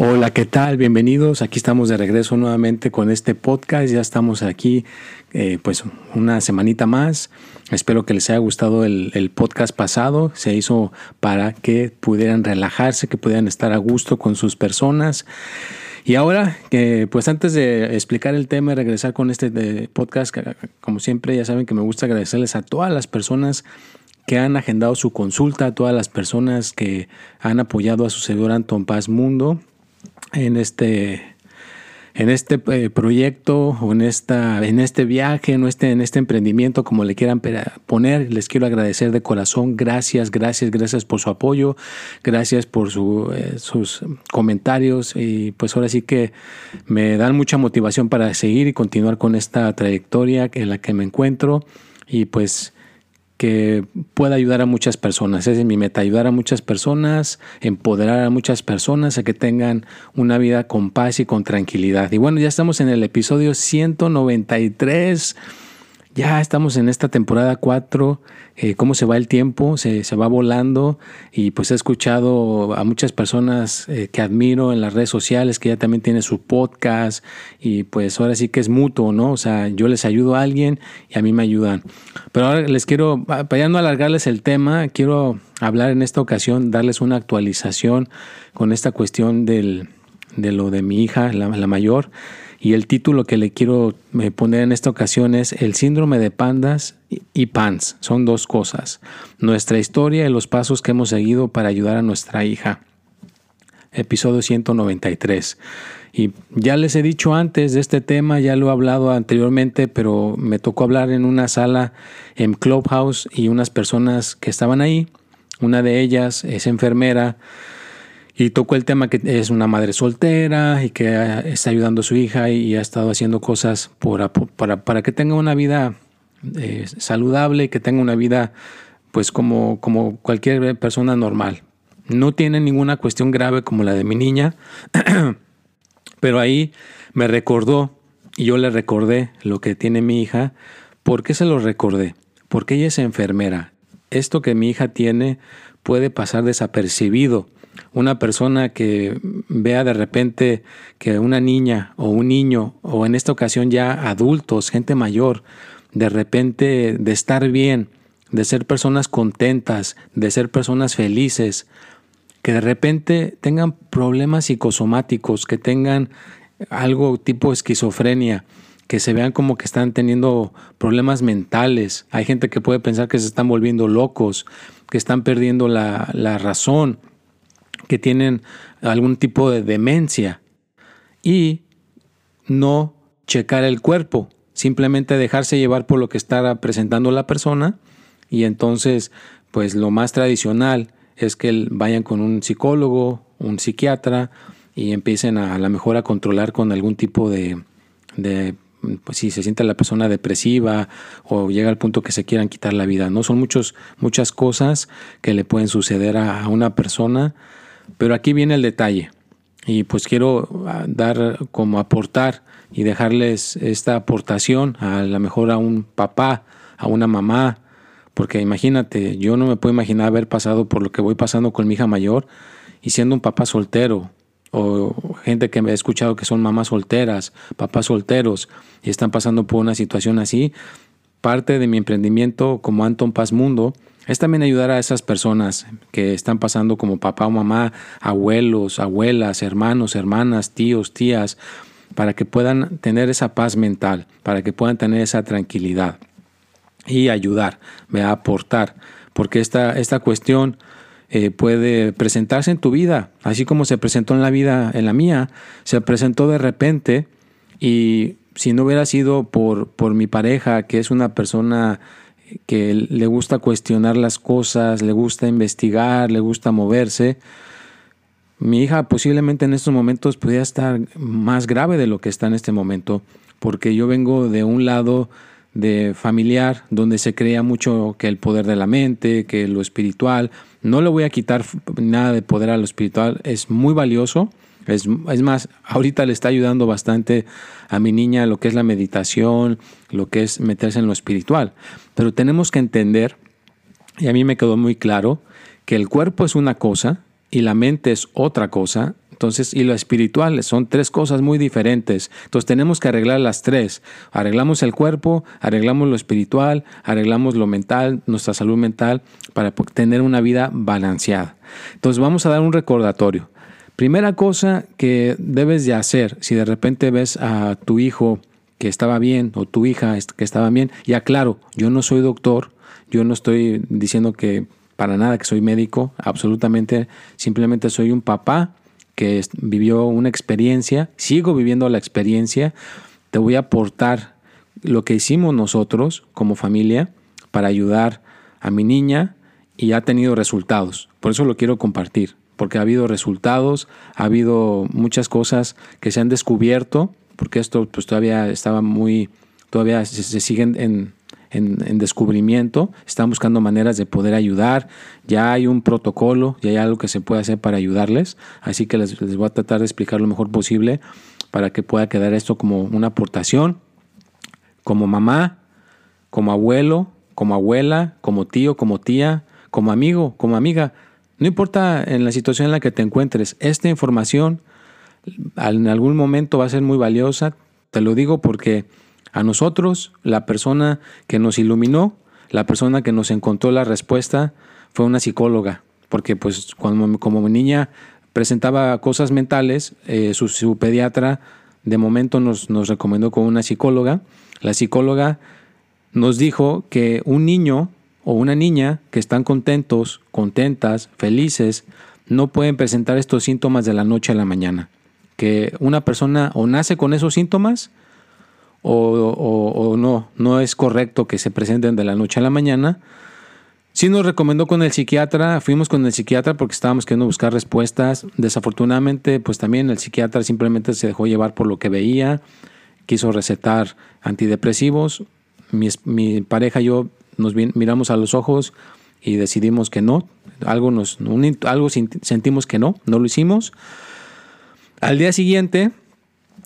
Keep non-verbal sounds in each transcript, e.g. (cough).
Hola, ¿qué tal? Bienvenidos. Aquí estamos de regreso nuevamente con este podcast. Ya estamos aquí, eh, pues, una semanita más. Espero que les haya gustado el, podcast pasado. Se hizo para que pudieran relajarse, que pudieran estar a gusto con sus personas. Y ahora, pues antes de explicar el tema y regresar con este podcast, como siempre, ya saben que me gusta agradecerles a todas las personas que han agendado su consulta, a todas las personas que han apoyado a su servidor Anton Paz Mundo en este, en este eh, proyecto o en, esta, en este viaje, en este, en este emprendimiento, como le quieran poner. Les quiero agradecer de corazón. Gracias, gracias, gracias por su apoyo. Gracias por su, eh, sus comentarios. Y pues ahora sí que me dan mucha motivación para seguir y continuar con esta trayectoria en la que me encuentro. Y pues que pueda ayudar a muchas personas. Esa es mi meta, ayudar a muchas personas, empoderar a muchas personas a que tengan una vida con paz y con tranquilidad. Y bueno, ya estamos en el episodio 193 ya estamos en esta temporada 4, eh, cómo se va el tiempo, se, va volando y pues he escuchado a muchas personas eh, que admiro en las redes sociales que ya también tiene su podcast y pues ahora sí que es mutuo, ¿no? O sea, yo les ayudo a alguien y a mí me ayudan. Pero ahora les quiero, para ya no alargarles el tema, quiero hablar en esta ocasión, darles una actualización con esta cuestión del, de lo de mi hija, la, la mayor. Y el título que le quiero eh, poner en esta ocasión es El síndrome de pandas y PANS. Son dos cosas. Nuestra historia y los pasos que hemos seguido para ayudar a nuestra hija. Episodio 193. Y ya les he dicho antes de este tema, ya lo he hablado anteriormente, pero me tocó hablar en una sala en Clubhouse y unas personas que estaban ahí. Una de ellas es enfermera y tocó el tema que es una madre soltera y que está ayudando a su hija y, ha estado haciendo cosas para, para, que tenga una vida eh, saludable y que tenga una vida pues como, como cualquier persona normal. No tiene ninguna cuestión grave como la de mi niña, (clears throat) pero ahí me recordó y yo le recordé lo que tiene mi hija. ¿Por qué se lo recordé? Porque ella es enfermera. Esto que mi hija tiene puede pasar desapercibido una persona que vea de repente que una niña o un niño, o en esta ocasión ya adultos, gente mayor, de repente de estar bien, de ser personas contentas, de ser personas felices, que de repente tengan problemas psicosomáticos, que tengan algo tipo esquizofrenia, que se vean como que están teniendo problemas mentales. Hay gente que puede pensar que se están volviendo locos, que están perdiendo la, la razón que tienen algún tipo de demencia y no checar el cuerpo, simplemente dejarse llevar por lo que está presentando la persona y entonces pues lo más tradicional es que vayan con un psicólogo, un psiquiatra y empiecen a, a lo mejor a controlar con algún tipo de, de pues si se siente la persona depresiva o llega al punto que se quieran quitar la vida. No son muchos, muchas cosas que le pueden suceder a una persona pero aquí viene el detalle. Y pues quiero ah, dar como aportar y dejarles esta aportación a lo mejor a un papá, a una mamá, porque imagínate, yo no me puedo imaginar haber pasado por lo que voy pasando con mi hija mayor y siendo un papá soltero o gente que me ha escuchado que son mamás solteras, papás solteros y están pasando por una situación así, parte de mi emprendimiento como Anton Paz Mundo es también ayudar a esas personas que están pasando como papá o mamá, abuelos, abuelas, hermanos, hermanas, tíos, tías, para que puedan tener esa paz mental, para que puedan tener esa tranquilidad y ayudar, a aportar, porque esta, esta cuestión eh, puede presentarse en tu vida, así como se presentó en la vida, en la mía, se presentó de repente Y si no hubiera sido por, por mi pareja, que es una persona que le gusta cuestionar las cosas, le gusta investigar, le gusta moverse, mi hija posiblemente en estos momentos pudiera estar más grave de lo que está en este momento, porque yo vengo de un lado de familiar donde se creía mucho que el poder de la mente, que lo espiritual, no le voy a quitar nada de poder a lo espiritual, es muy valioso. Es, es, más, ahorita le está ayudando bastante a mi niña lo que es la meditación, lo que es meterse en lo espiritual. Pero tenemos que entender, y a mí me quedó muy claro, que el cuerpo es una cosa y la mente es otra cosa. Entonces, y lo espiritual son tres cosas muy diferentes. Entonces tenemos que arreglar las tres. Arreglamos el cuerpo, arreglamos lo espiritual, arreglamos lo mental, nuestra salud mental, para tener una vida balanceada. Entonces vamos a dar un recordatorio. Primera cosa que debes de hacer, si de repente ves a tu hijo que estaba bien o tu hija que estaba bien, ya claro, yo no soy doctor, yo no estoy diciendo que para nada que soy médico, absolutamente, simplemente soy un papá que vivió una experiencia, sigo viviendo la experiencia, te voy a aportar lo que hicimos nosotros como familia para ayudar a mi niña y ha tenido resultados. Por eso lo quiero compartir, porque ha habido resultados, ha habido muchas cosas que se han descubierto, porque esto pues todavía estaba muy, todavía se siguen en, en, descubrimiento, están buscando maneras de poder ayudar, ya hay un protocolo, ya hay algo que se puede hacer para ayudarles, así que les, voy a tratar de explicar lo mejor posible para que pueda quedar esto como una aportación, como mamá, como abuelo, como abuela, como tío, como tía, como amigo, como amiga. No importa en la situación en la que te encuentres, esta información en algún momento va a ser muy valiosa. Te lo digo porque a nosotros, la persona que nos iluminó, la persona que nos encontró la respuesta, fue una psicóloga, porque pues cuando como niña presentaba cosas mentales, eh, su, pediatra de momento nos, nos recomendó con una psicóloga. La psicóloga nos dijo que un niño o una niña que están contentos, contentas, felices, no pueden presentar estos síntomas de la noche a la mañana. Que una persona o nace con esos síntomas o, no, no es correcto que se presenten de la noche a la mañana. Sí nos recomendó con el psiquiatra, fuimos con el psiquiatra porque estábamos queriendo buscar respuestas. Desafortunadamente, pues también el psiquiatra simplemente se dejó llevar por lo que veía, quiso recetar antidepresivos. Mi, pareja y yo nos miramos a los ojos y decidimos que no, algo, nos, algo sentimos que no, no lo hicimos. Al día siguiente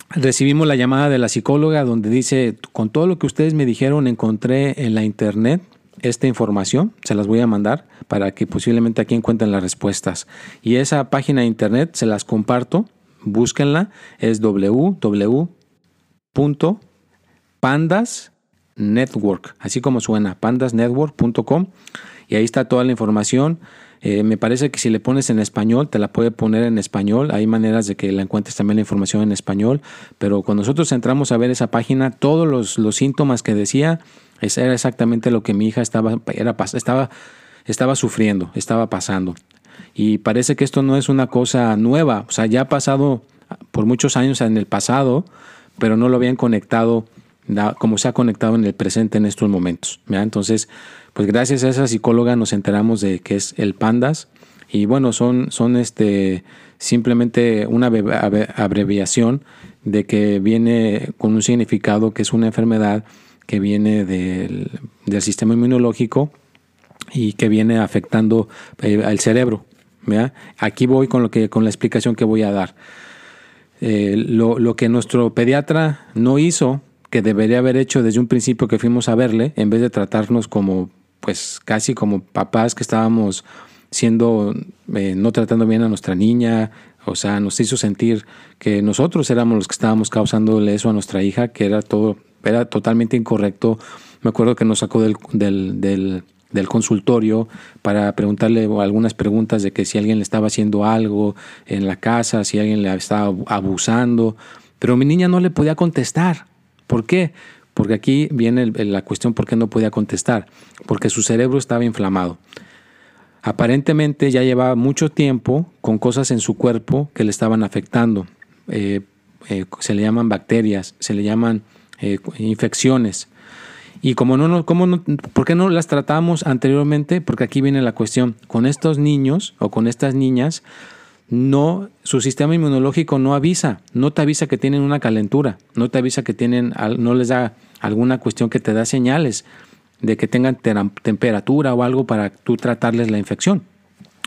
recibimos la llamada de la psicóloga donde dice, con todo lo que ustedes me dijeron, encontré en la internet esta información, se las voy a mandar para que posiblemente aquí encuentren las respuestas. Y esa página de internet se las comparto, búsquenla, es www.pandasnetwork, así como suena, pandasnetwork.com y ahí está toda la información eh, me parece que si le pones en español, te la puede poner en español. Hay maneras de que la encuentres también la información en español. Pero cuando nosotros entramos a ver esa página, todos los, síntomas que decía, era exactamente lo que mi hija estaba, era, estaba, estaba sufriendo, estaba pasando. Y parece que esto no es una cosa nueva. O sea, ya ha pasado por muchos años en el pasado, pero no lo habían conectado como se ha conectado en el presente en estos momentos. Entonces, pues gracias a esa psicóloga nos enteramos de que es el pandas y bueno, son, son este, simplemente una abreviación de que viene con un significado que es una enfermedad que viene del, sistema inmunológico y que viene afectando eh, al cerebro. Aquí voy con, lo que, con la explicación que voy a dar. Eh, lo, lo que nuestro pediatra no hizo, que debería haber hecho desde un principio que fuimos a verle, en vez de tratarnos como pues casi como papás que estábamos siendo, eh, no tratando bien a nuestra niña, o sea, nos hizo sentir que nosotros éramos los que estábamos causándole eso a nuestra hija, que era todo, era totalmente incorrecto. Me acuerdo que nos sacó del, del, del, consultorio para preguntarle algunas preguntas de que si alguien le estaba haciendo algo en la casa, si alguien le estaba abusando, pero mi niña no le podía contestar. ¿Por qué? Porque aquí viene la cuestión por qué no podía contestar. Porque su cerebro estaba inflamado. Aparentemente ya llevaba mucho tiempo con cosas en su cuerpo que le estaban afectando. Eh, eh, se le llaman bacterias, se le llaman eh, infecciones. Y como ¿cómo no, ¿por qué no las tratamos anteriormente? Porque aquí viene la cuestión. Con estos niños o con estas niñas, no, su sistema inmunológico no avisa, no te avisa que tienen una calentura, no te avisa que tienen, no les da alguna cuestión que te da señales de que tengan temperatura o algo para tú tratarles la infección.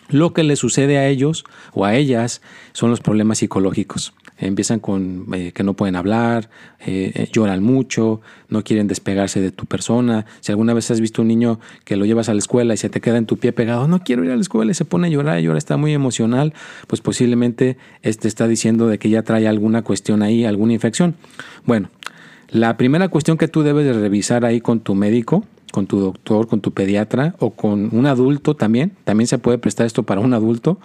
Lo que le sucede a ellos o a ellas son los problemas psicológicos. Empiezan con eh, que no pueden hablar, eh, eh, lloran mucho, no quieren despegarse de tu persona. Si alguna vez has visto un niño que lo llevas a la escuela y se te queda en tu pie pegado, no quiero ir a la escuela y se pone a llorar, llora, está muy emocional, pues posiblemente este está diciendo de que ya trae alguna cuestión ahí, alguna infección. Bueno, la primera cuestión que tú debes de revisar ahí con tu médico con tu doctor, con tu pediatra o con un adulto también, también se puede prestar esto para un adulto,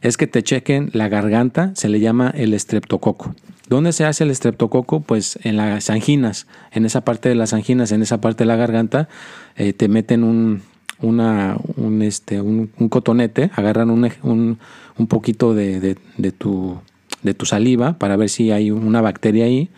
es que te chequen la garganta, se le llama el estreptococo. ¿Dónde se hace el estreptococo? Pues en las anginas, en esa parte de las anginas, en esa parte de la garganta, eh, te meten un, un, este, un, cotonete, agarran un, un, poquito de, de, tu, de tu saliva para ver si hay una bacteria ahí,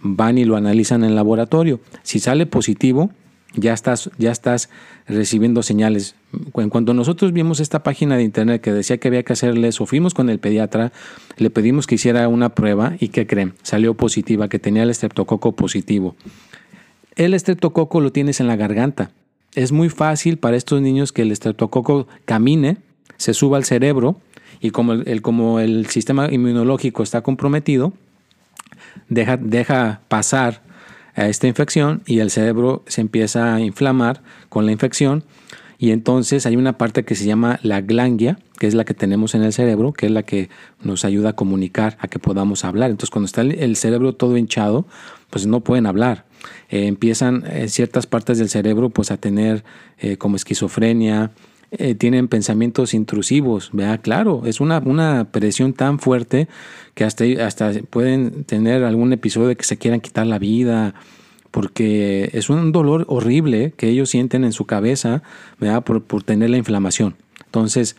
van y lo analizan en el laboratorio. Si sale positivo, ya estás, ya estás recibiendo señales. En cuanto nosotros vimos esta página de internet que decía que había que hacerle eso, fuimos con el pediatra, le pedimos que hiciera una prueba y ¿qué creen? Salió positiva, que tenía el estreptococo positivo. El estreptococo lo tienes en la garganta. Es muy fácil para estos niños que el estreptococo camine, se suba al cerebro y como el, como el sistema inmunológico está comprometido, deja, deja pasar a esta infección y el cerebro se empieza a inflamar con la infección y entonces hay una parte que se llama la glangia, que es la que tenemos en el cerebro, que es la que nos ayuda a comunicar, a que podamos hablar. Entonces cuando está el cerebro todo hinchado, pues no pueden hablar. Eh, empiezan eh, ciertas partes del cerebro pues a tener eh, como esquizofrenia, tienen pensamientos intrusivos, vea claro, es una, una presión tan fuerte que hasta, hasta pueden tener algún episodio de que se quieran quitar la vida, porque es un dolor horrible que ellos sienten en su cabeza ¿verdad? Por, por tener la inflamación. Entonces,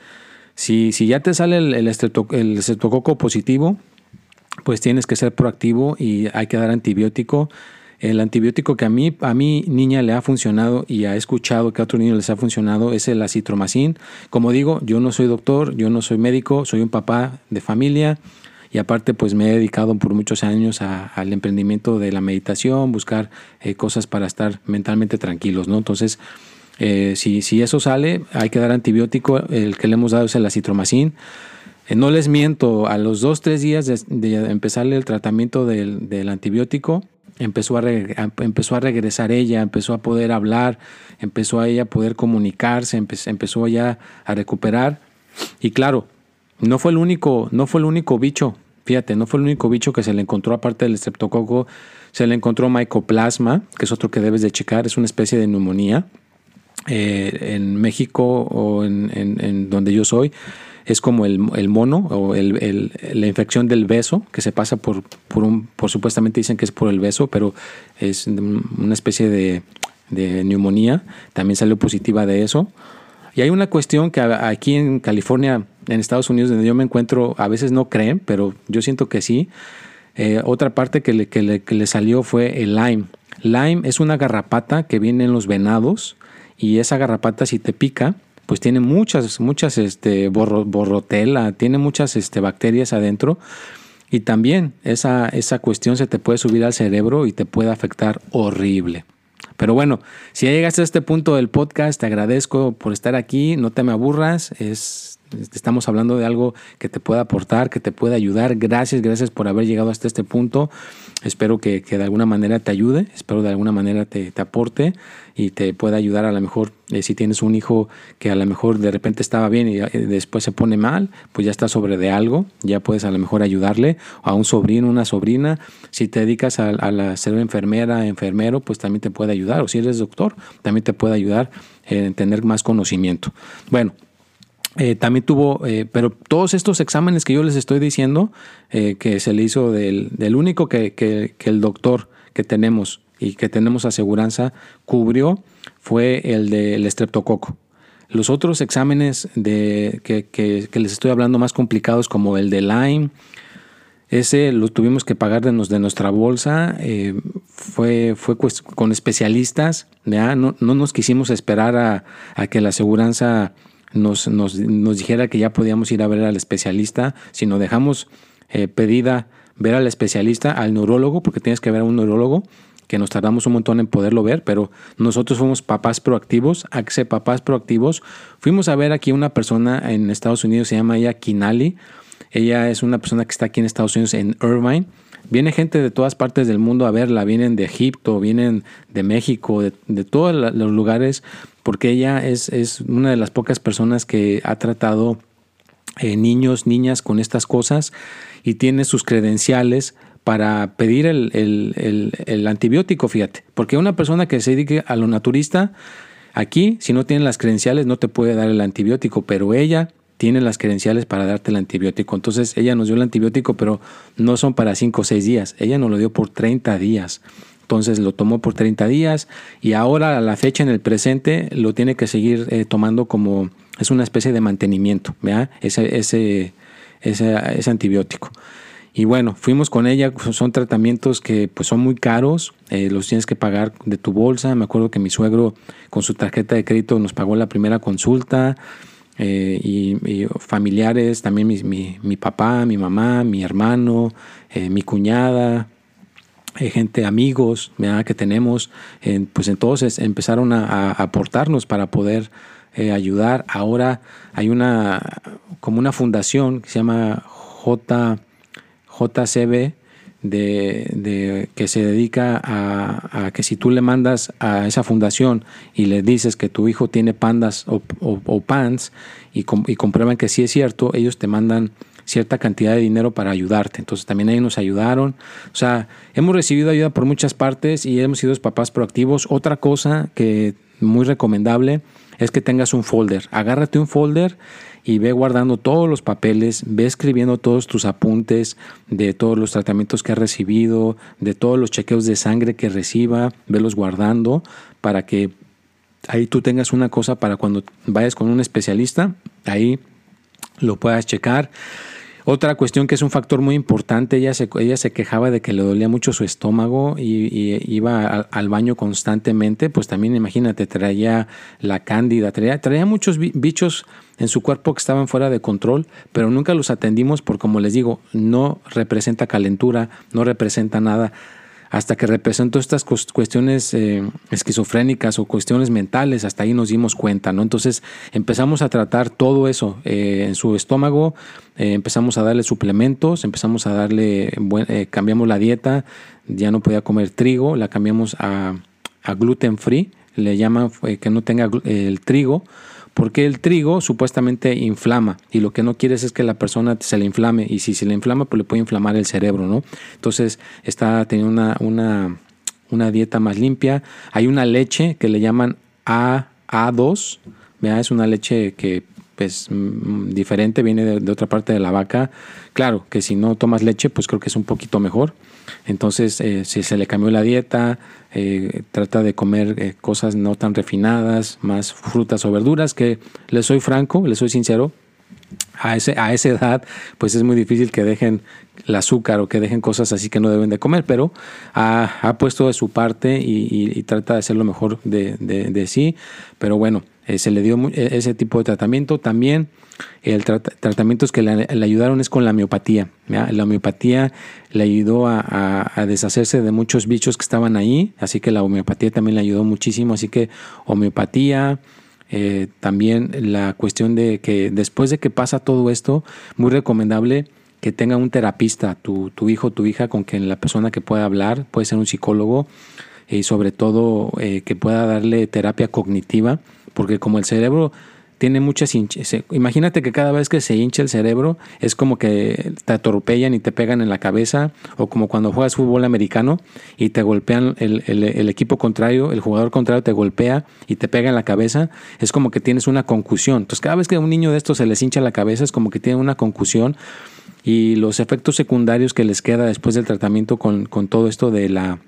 si, si ya te sale el, el, estreptococo positivo, pues tienes que ser proactivo y hay que dar antibiótico. El antibiótico que a mí, a mi niña le ha funcionado y ha escuchado que a otros niños les ha funcionado es el acitromacin. Como digo, yo no soy doctor, yo no soy médico, soy un papá de familia y aparte pues me he dedicado por muchos años al emprendimiento de la meditación, buscar eh, cosas para estar mentalmente tranquilos, ¿no? Entonces, eh, si, si, eso sale, hay que dar antibiótico, el que le hemos dado es el acitromacin. Eh, no les miento, a los dos, tres días de, empezarle el tratamiento del, antibiótico, empezó a, empezó a regresar ella, empezó a poder hablar, empezó a ella poder comunicarse, empezó ya a recuperar. Y claro, no fue el único, no fue el único bicho, fíjate, no fue el único bicho que se le encontró aparte del estreptococo, se le encontró mycoplasma, que es otro que debes de checar, es una especie de neumonía. Eh, en México o en, donde yo soy, es como el, mono o el, la infección del beso, que se pasa por, por un, por supuestamente dicen que es por el beso, pero es una especie de, de neumonía, también salió positiva de eso. Y hay una cuestión que aquí en California, en Estados Unidos, donde yo me encuentro, a veces no creen, pero yo siento que sí. Eh, otra parte que le, que, le, salió fue el Lyme. Lyme es una garrapata que viene en los venados y esa garrapata si te pica, pues tiene muchas, muchas este, borrotela, tiene muchas este, bacterias adentro y también esa, esa cuestión se te puede subir al cerebro y te puede afectar horrible. Pero bueno, si ya llegaste a este punto del podcast, te agradezco por estar aquí, no te me aburras, es Estamos hablando de algo que te pueda aportar, que te pueda ayudar. Gracias, gracias por haber llegado hasta este punto. Espero que, de alguna manera te ayude, espero de alguna manera te, aporte y te pueda ayudar a lo mejor eh, si tienes un hijo que a lo mejor de repente estaba bien y eh, después se pone mal, pues ya está sobre de algo, ya puedes a lo mejor ayudarle a un sobrino, una sobrina. Si te dedicas a, a ser enfermera, enfermero, pues también te puede ayudar. O si eres doctor, también te puede ayudar en tener más conocimiento. Bueno, eh, también tuvo, eh, pero todos estos exámenes que yo les estoy diciendo, eh, que se le hizo del, del único que, que, el doctor que tenemos y que tenemos aseguranza cubrió, fue el del estreptococo. Los otros exámenes de, que, que, les estoy hablando más complicados, como el de Lyme, ese lo tuvimos que pagar de, de nuestra bolsa, fue, fue con especialistas. No, no, nos quisimos esperar a, a que la aseguranza nos, nos, nos, dijera que ya podíamos ir a ver al especialista, sino dejamos eh, pedida ver al especialista, al neurólogo, porque tienes que ver a un neurólogo, que nos tardamos un montón en poderlo ver, pero nosotros fuimos papás proactivos, Axe Papás Proactivos. Fuimos a ver aquí una persona en Estados Unidos, se llama ella Kinali. Ella es una persona que está aquí en Estados Unidos, en Irvine. Viene gente de todas partes del mundo a verla, vienen de Egipto, vienen de México, de, todos los lugares, porque ella es, es, una de las pocas personas que ha tratado eh, niños, niñas con estas cosas y tiene sus credenciales para pedir el, antibiótico, fíjate. Porque una persona que se dedique a lo naturista, aquí, si no tiene las credenciales, no te puede dar el antibiótico, pero ella tiene las credenciales para darte el antibiótico. Entonces ella nos dio el antibiótico, pero no son para 5 o 6 días. Ella nos lo dio por 30 días. Entonces lo tomó por 30 días y ahora a la fecha en el presente lo tiene que seguir eh, tomando como es una especie de mantenimiento, ¿vea? Ese, ese, ese antibiótico. Y bueno, fuimos con ella, son tratamientos que pues son muy caros, eh, los tienes que pagar de tu bolsa. Me acuerdo que mi suegro con su tarjeta de crédito nos pagó la primera consulta. Eh, y, familiares, también mi, mi, papá, mi mamá, mi hermano, eh, mi cuñada, gente, amigos que tenemos, pues entonces empezaron a, aportarnos para poder ayudar. Ahora hay una como una fundación que se llama J JCB de, que se dedica a, que si tú le mandas a esa fundación y le dices que tu hijo tiene pandas o, pants y, y, comprueban que sí es cierto, ellos te mandan cierta cantidad de dinero para ayudarte. Entonces también ahí nos ayudaron. O sea, hemos recibido ayuda por muchas partes y hemos sido papás proactivos. Otra cosa que muy recomendable es que tengas un folder. Agárrate un folder y ve guardando todos los papeles, ve escribiendo todos tus apuntes de todos los tratamientos que ha recibido, de todos los chequeos de sangre que reciba, velos guardando para que ahí tú tengas una cosa para cuando vayas con un especialista, ahí lo puedas checar. Otra cuestión que es un factor muy importante, ella se, ella se quejaba de que le dolía mucho su estómago y, iba al, baño constantemente, pues también imagínate, traía la cándida, traía, traía muchos bichos en su cuerpo que estaban fuera de control, pero nunca los atendimos por, como les digo, no representa calentura, no representa nada hasta que representó estas cuestiones eh, esquizofrénicas o cuestiones mentales, hasta ahí nos dimos cuenta, ¿no? Entonces empezamos a tratar todo eso eh, en su estómago, eh, empezamos a darle suplementos, empezamos a darle, cambiamos la dieta, ya no podía comer trigo, la cambiamos a, a gluten free, le llaman que no tenga el trigo, porque el trigo supuestamente inflama y lo que no quieres es que la persona se le inflame y si se le inflama pues le puede inflamar el cerebro, ¿no? Entonces está teniendo una, una, una dieta más limpia. Hay una leche que le llaman A, A2, es una leche que pues mm, diferente, viene de, otra parte de la vaca. Claro que si no tomas leche, pues creo que es un poquito mejor. Entonces, eh, si se le cambió la dieta, eh, trata de comer eh, cosas no tan refinadas, más frutas o verduras, que les soy franco, les soy sincero, a, ese, a esa edad, pues es muy difícil que dejen el azúcar o que dejen cosas así que no deben de comer, pero ha, puesto de su parte y, trata de hacer lo mejor de, de sí. Pero bueno, eh, se le dio e, ese tipo de tratamiento. También el tratamientos que le, ayudaron es con la miopatía. La miopatía le ayudó a, deshacerse de muchos bichos que estaban ahí, así que la homeopatía también le ayudó muchísimo. Así que homeopatía, eh, también la cuestión de que después de que pasa todo esto, muy recomendable que tenga un terapista, tu, tu hijo, tu hija, con quien la persona que pueda hablar, puede ser un psicólogo, y sobre todo eh, que pueda darle terapia cognitiva porque como el cerebro tiene muchas hinchas, imagínate que cada vez que se hincha el cerebro es como que te atropellan y te pegan en la cabeza, o como cuando juegas fútbol americano y te golpean el, equipo contrario, el jugador contrario te golpea y te pega en la cabeza, es como que tienes una concusión. Entonces cada vez que a un niño de estos se les hincha la cabeza es como que tiene una concusión y los efectos secundarios que les queda después del tratamiento con, con todo esto de la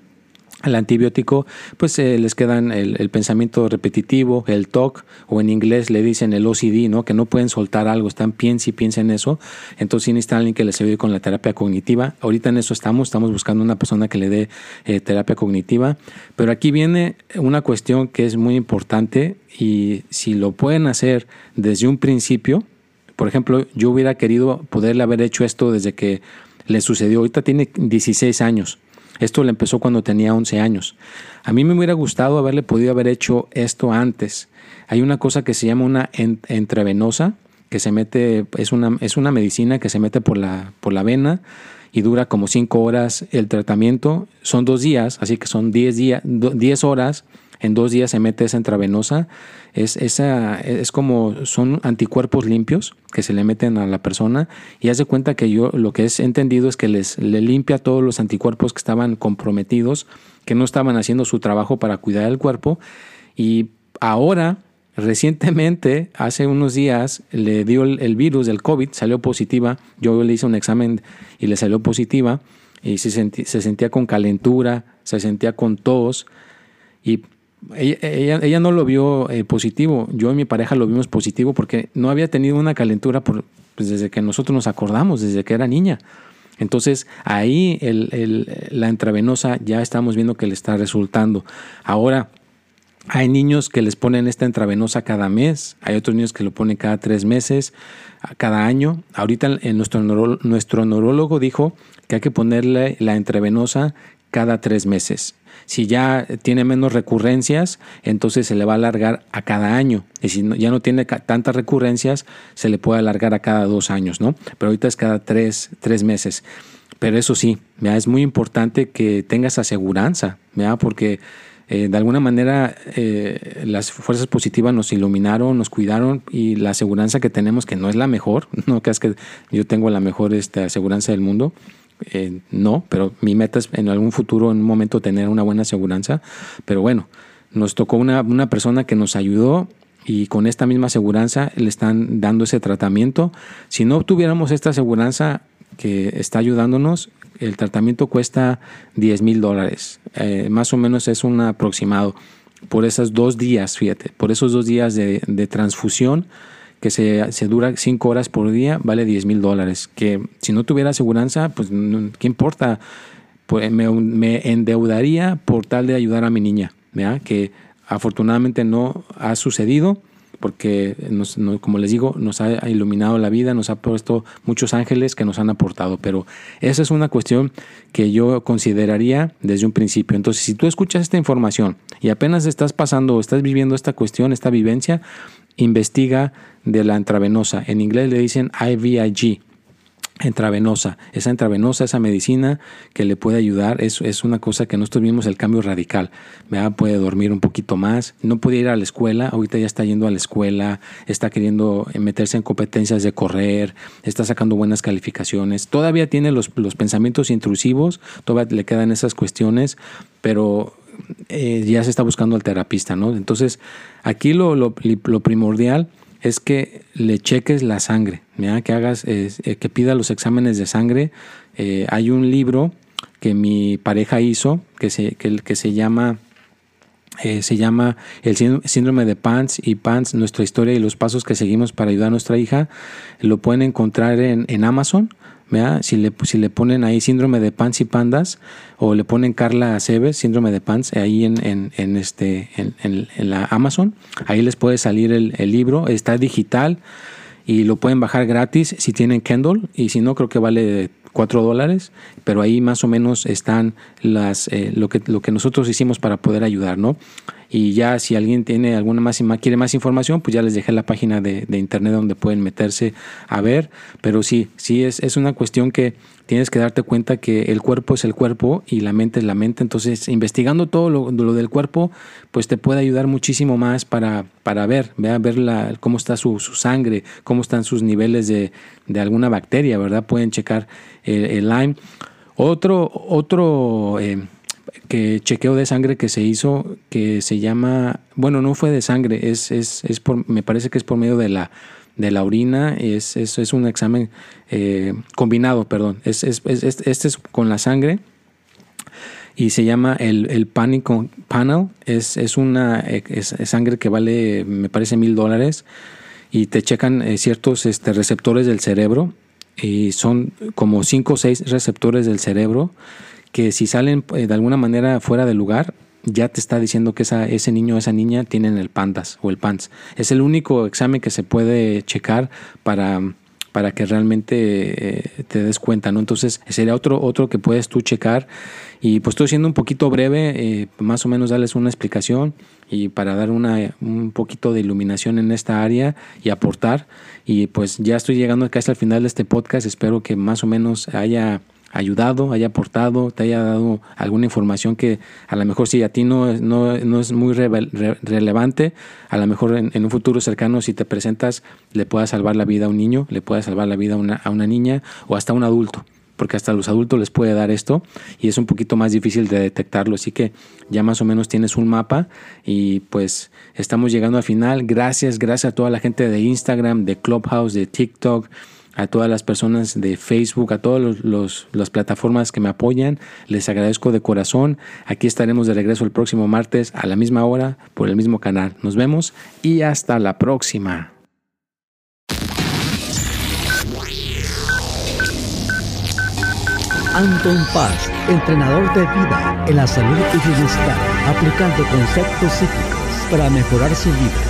el antibiótico, pues eh, les quedan el, pensamiento repetitivo, el TOC, o en inglés le dicen el OCD, ¿no? Que no pueden soltar algo, están piensa y piensa en eso. Entonces sí necesitan alguien que les ayude con la terapia cognitiva. Ahorita en eso estamos, estamos buscando una persona que le dé eh, terapia cognitiva. Pero aquí viene una cuestión que es muy importante y si lo pueden hacer desde un principio, por ejemplo, yo hubiera querido poderle haber hecho esto desde que le sucedió. Ahorita tiene 16 años esto le empezó cuando tenía 11 años. A mí me hubiera gustado haberle podido haber hecho esto antes. Hay una cosa que se llama una intravenosa, que se mete, es una, es una medicina que se mete por la, por la vena y dura como 5 horas el tratamiento. Son dos días, así que son 10 días, 10 horas en dos días se mete esa intravenosa. Es, esa, es como son anticuerpos limpios que se le meten a la persona y hace cuenta que yo lo que he entendido es que les le limpia todos los anticuerpos que estaban comprometidos, que no estaban haciendo su trabajo para cuidar el cuerpo y ahora Recientemente, hace unos días, le dio el, virus del COVID, salió positiva. Yo le hice un examen y le salió positiva y se, se sentía con calentura, se sentía con tos y ella, ella, no lo vio eh, positivo, yo y mi pareja lo vimos positivo porque no había tenido una calentura por, pues, desde que nosotros nos acordamos, desde que era niña. Entonces ahí la intravenosa ya estamos viendo que le está resultando. Ahora, hay niños que les ponen esta intravenosa cada mes, hay otros niños que lo ponen cada tres meses, cada año. Ahorita en nuestro, nuestro neurólogo dijo que hay que ponerle la intravenosa cada tres meses. Si ya tiene menos recurrencias, entonces se le va a alargar a cada año. Y si ya no tiene tantas recurrencias, se le puede alargar a cada dos años, ¿no? Pero ahorita es cada tres, tres meses. Pero eso sí, es muy importante que tengas aseguranza, porque eh, de alguna manera eh, las fuerzas positivas nos iluminaron, nos cuidaron y la aseguranza que tenemos, que no es la mejor, (laughs) no creas que yo tengo la mejor este, aseguranza del mundo, eh, no, pero mi meta es en algún futuro, en un momento, tener una buena aseguranza. Pero bueno, nos tocó una, una persona que nos ayudó y con esta misma aseguranza le están dando ese tratamiento. Si no tuviéramos esta aseguranza que está ayudándonos, el tratamiento cuesta 10 mil dólares. Eh, más o menos es un aproximado por esos dos días, fíjate, por esos dos días de transfusión que se, se dura cinco horas por día, vale 10 mil dólares. Que si no tuviera aseguranza, pues ¿qué importa? Pues me, me, endeudaría por tal de ayudar a mi niña, ¿verdad? que afortunadamente no ha sucedido porque, como les digo, nos ha iluminado la vida, nos ha puesto muchos ángeles que nos han aportado, pero esa es una cuestión que yo consideraría desde un principio. Entonces, si tú escuchas esta información y apenas estás pasando o estás viviendo esta cuestión, esta vivencia, investiga de la intravenosa. En inglés le dicen IVIG, intravenosa. Esa intravenosa, esa medicina que le puede ayudar, es, es una cosa que nosotros vimos el cambio radical. Puede dormir un poquito más, no puede ir a la escuela, ahorita ya está yendo a la escuela, está queriendo meterse en competencias de correr, está sacando buenas calificaciones. Todavía tiene los, los pensamientos intrusivos, todavía le quedan esas cuestiones, pero eh, ya se está buscando al terapista, ¿no? Entonces, aquí lo, lo, primordial es que le cheques la sangre, que hagas, eh, que pida los exámenes de sangre. Eh, hay un libro que mi pareja hizo que se, que, se llama se llama El síndrome de Pants y Pants, nuestra historia y los pasos que seguimos para ayudar a nuestra hija. Lo pueden encontrar en, en Amazon. Si le, si le ponen ahí síndrome de Pants y Pandas o le ponen Carla Aceves, síndrome de Pants, ahí en, en, en este, en, en, la Amazon, ahí les puede salir el, el, libro, está digital y lo pueden bajar gratis si tienen Kindle y si no creo que vale 4 dólares, pero ahí más o menos están las, eh, lo, que, lo que nosotros hicimos para poder ayudar, ¿no? Y ya si alguien tiene alguna más, quiere más información, pues ya les dejé la página de, internet donde pueden meterse a ver. Pero sí, sí es, es una cuestión que tienes que darte cuenta que el cuerpo es el cuerpo y la mente es la mente. Entonces, investigando todo lo, del cuerpo, pues te puede ayudar muchísimo más para, para ver, ver la, cómo está su, sangre, cómo están sus niveles de, alguna bacteria, ¿verdad? Pueden checar el, Lyme. Otro, otro eh, que chequeo de sangre que se hizo que se llama, bueno, no fue de sangre, es, es, es por, me parece que es por medio de la, de la orina, es, es, es un examen eh, combinado, perdón, es, este es con la sangre. y se llama el, el Panic Panel. Es, es una es, sangre que vale, me parece, mil dólares y te checan eh, ciertos este, receptores del cerebro y son como cinco o seis receptores del cerebro que si salen eh, de alguna manera fuera del lugar, ya te está diciendo que esa, ese niño o esa niña tienen el PANDAS o el PANS. Es el único examen que se puede checar para, para que realmente eh, te des cuenta, ¿no? Entonces sería otro, otro que puedes tú checar. Y pues estoy siendo un poquito breve, eh, más o menos darles una explicación y para dar una, un poquito de iluminación en esta área y aportar. Y pues ya estoy llegando casi al final de este podcast. Espero que más o menos haya ayudado, haya aportado, te haya dado alguna información que a lo mejor si a ti no, no, no es muy relevante, a lo mejor en, un futuro cercano si te presentas le pueda salvar la vida a un niño, le pueda salvar la vida a una, a una niña o hasta a un adulto porque hasta los adultos les puede dar esto y es un poquito más difícil de detectarlo. Así que ya más o menos tienes un mapa y pues estamos llegando al final. Gracias, gracias a toda la gente de Instagram, de Clubhouse, de TikTok, a todas las personas de Facebook, a todas las plataformas que me apoyan. Les agradezco de corazón. Aquí estaremos de regreso el próximo martes a la misma hora por el mismo canal. Nos vemos y hasta la próxima. Anton Paz, entrenador de vida en la salud y bienestar, aplicando conceptos psíquicos para mejorar su vida